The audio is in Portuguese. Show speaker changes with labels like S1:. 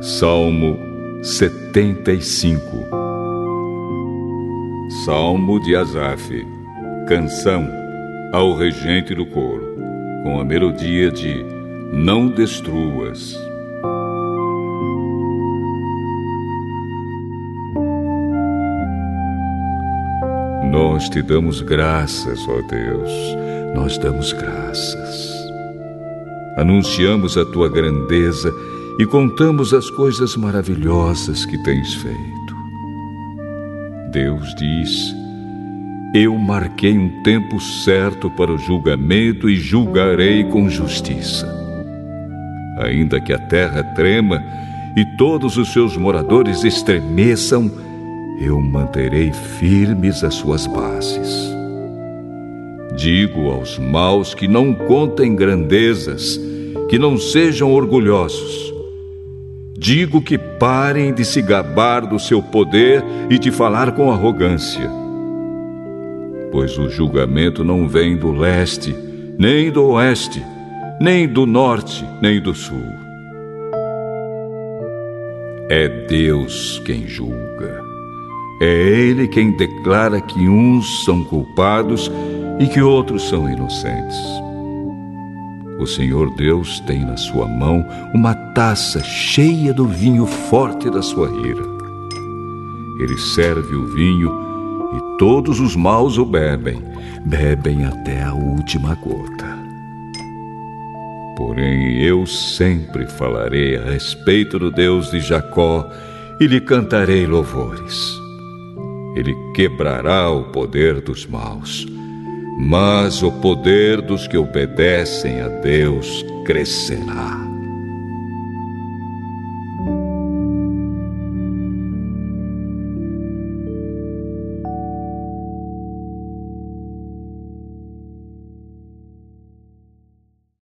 S1: Salmo 75 Salmo de Asaf Canção ao regente do coro, com a melodia de Não destruas. Nós te damos graças, ó Deus, nós damos graças. Anunciamos a tua grandeza e contamos as coisas maravilhosas que tens feito. Deus diz: Eu marquei um tempo certo para o julgamento e julgarei com justiça. Ainda que a terra trema e todos os seus moradores estremeçam, eu manterei firmes as suas bases. Digo aos maus que não contem grandezas, que não sejam orgulhosos Digo que parem de se gabar do seu poder e de falar com arrogância. Pois o julgamento não vem do leste, nem do oeste, nem do norte, nem do sul. É Deus quem julga. É Ele quem declara que uns são culpados e que outros são inocentes. O Senhor Deus tem na sua mão uma taça cheia do vinho forte da sua ira. Ele serve o vinho e todos os maus o bebem, bebem até a última gota. Porém, eu sempre falarei a respeito do Deus de Jacó e lhe cantarei louvores. Ele quebrará o poder dos maus mas o poder dos que obedecem a Deus crescerá.